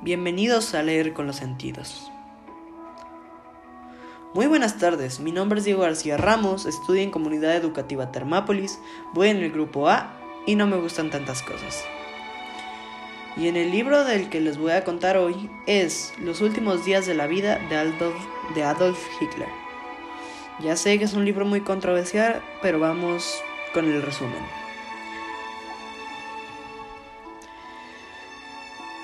Bienvenidos a leer con los sentidos. Muy buenas tardes, mi nombre es Diego García Ramos, estudio en Comunidad Educativa Termápolis, voy en el grupo A y no me gustan tantas cosas. Y en el libro del que les voy a contar hoy es Los últimos días de la vida de Adolf, de Adolf Hitler. Ya sé que es un libro muy controversial, pero vamos con el resumen.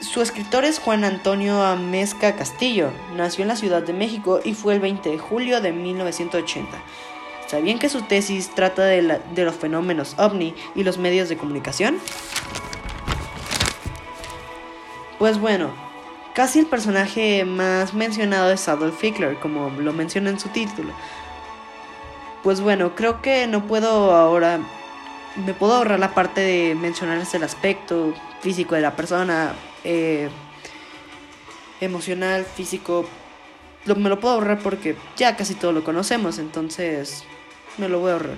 Su escritor es Juan Antonio Amezca Castillo. Nació en la Ciudad de México y fue el 20 de julio de 1980. ¿Sabían que su tesis trata de, los fenómenos ovni y los medios de comunicación? Pues bueno, casi el personaje más mencionado es Adolf Hitler, como lo menciona en su título. Pues bueno, creo que no puedo ahora me puedo ahorrar la parte de mencionarles el aspecto físico de la persona, eh, emocional, físico. Lo, me lo puedo ahorrar porque ya casi todo lo conocemos, entonces me lo voy a ahorrar.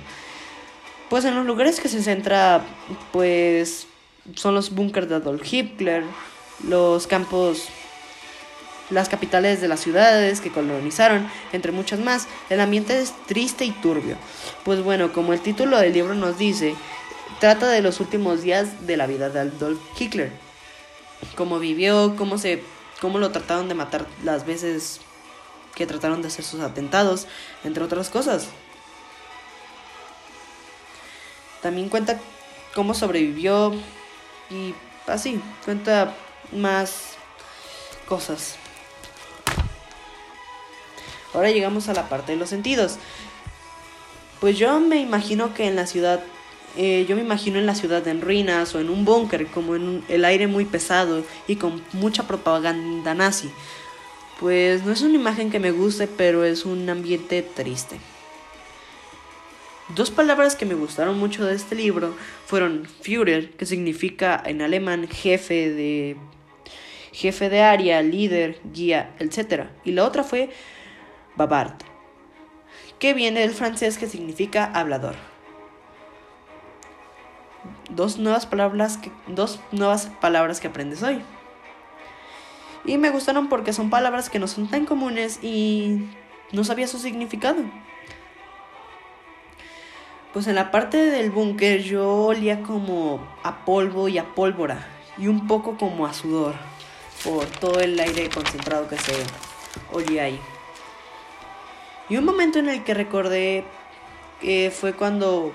Pues en los lugares que se centra, pues son los búnkers de Adolf Hitler, los campos, las capitales de las ciudades que colonizaron, entre muchas más. El ambiente es triste y turbio. Pues bueno, como el título del libro nos dice, trata de los últimos días de la vida de Adolf Hitler cómo vivió, cómo se cómo lo trataron de matar las veces que trataron de hacer sus atentados, entre otras cosas. También cuenta cómo sobrevivió y así, cuenta más cosas. Ahora llegamos a la parte de los sentidos. Pues yo me imagino que en la ciudad eh, yo me imagino en la ciudad en ruinas o en un búnker, como en el aire muy pesado y con mucha propaganda nazi. Pues no es una imagen que me guste, pero es un ambiente triste. Dos palabras que me gustaron mucho de este libro fueron Führer, que significa en alemán jefe de jefe de área, líder, guía, etc. Y la otra fue Babard, que viene del francés que significa hablador dos nuevas palabras que, dos nuevas palabras que aprendes hoy. Y me gustaron porque son palabras que no son tan comunes y no sabía su significado. Pues en la parte del búnker yo olía como a polvo y a pólvora y un poco como a sudor por todo el aire concentrado que se olía ahí. Y un momento en el que recordé que fue cuando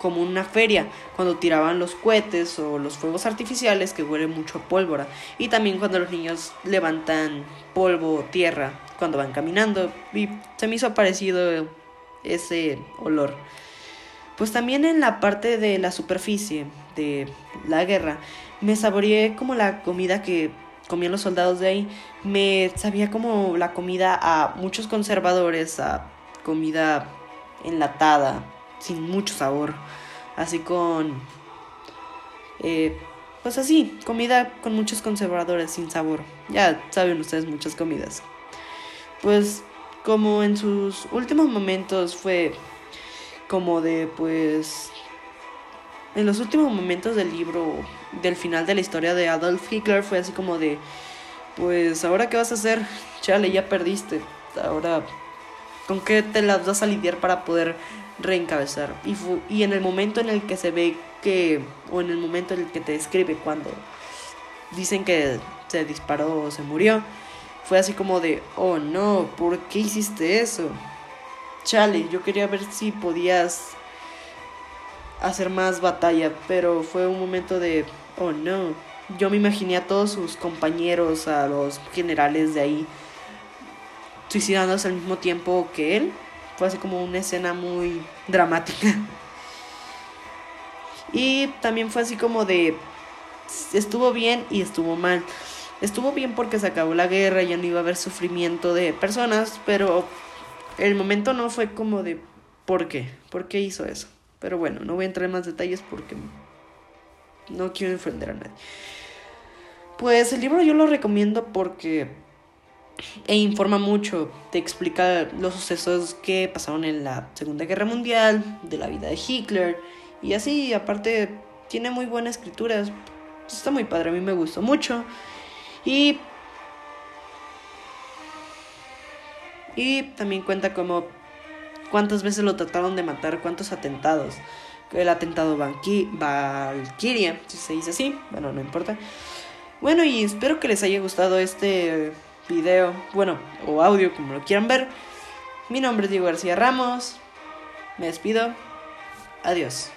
como una feria, cuando tiraban los cohetes o los fuegos artificiales que huelen mucho a pólvora. Y también cuando los niños levantan polvo o tierra cuando van caminando. Y se me hizo parecido ese olor. Pues también en la parte de la superficie de la guerra, me saboreé como la comida que comían los soldados de ahí. Me sabía como la comida a muchos conservadores, a comida enlatada, sin mucho sabor. Así con... Eh, pues así, comida con muchos conservadores sin sabor. Ya saben ustedes muchas comidas. Pues como en sus últimos momentos fue como de pues... En los últimos momentos del libro, del final de la historia de Adolf Hitler, fue así como de, pues ahora qué vas a hacer, chale, ya perdiste, ahora con qué te las vas a lidiar para poder reencabezar. Y, y en el momento en el que se ve que, o en el momento en el que te describe cuando dicen que se disparó o se murió, fue así como de, oh no, ¿por qué hiciste eso? Chale, yo quería ver si podías hacer más batalla, pero fue un momento de, oh no. Yo me imaginé a todos sus compañeros, a los generales de ahí, suicidándose al mismo tiempo que él fue así como una escena muy dramática. Y también fue así como de estuvo bien y estuvo mal. Estuvo bien porque se acabó la guerra, ya no iba a haber sufrimiento de personas, pero el momento no fue como de ¿por qué? ¿Por qué hizo eso? Pero bueno, no voy a entrar en más detalles porque no quiero ofender a nadie. Pues el libro yo lo recomiendo porque e informa mucho, te explica los sucesos que pasaron en la Segunda Guerra Mundial, de la vida de Hitler y así, aparte tiene muy buena escritura, está muy padre, a mí me gustó mucho Y y también cuenta como cuántas veces lo trataron de matar, cuántos atentados. El atentado Valkyria, si se dice así, bueno, no importa. Bueno, y espero que les haya gustado este video, bueno, o audio, como lo quieran ver. Mi nombre es Diego García Ramos. Me despido. Adiós.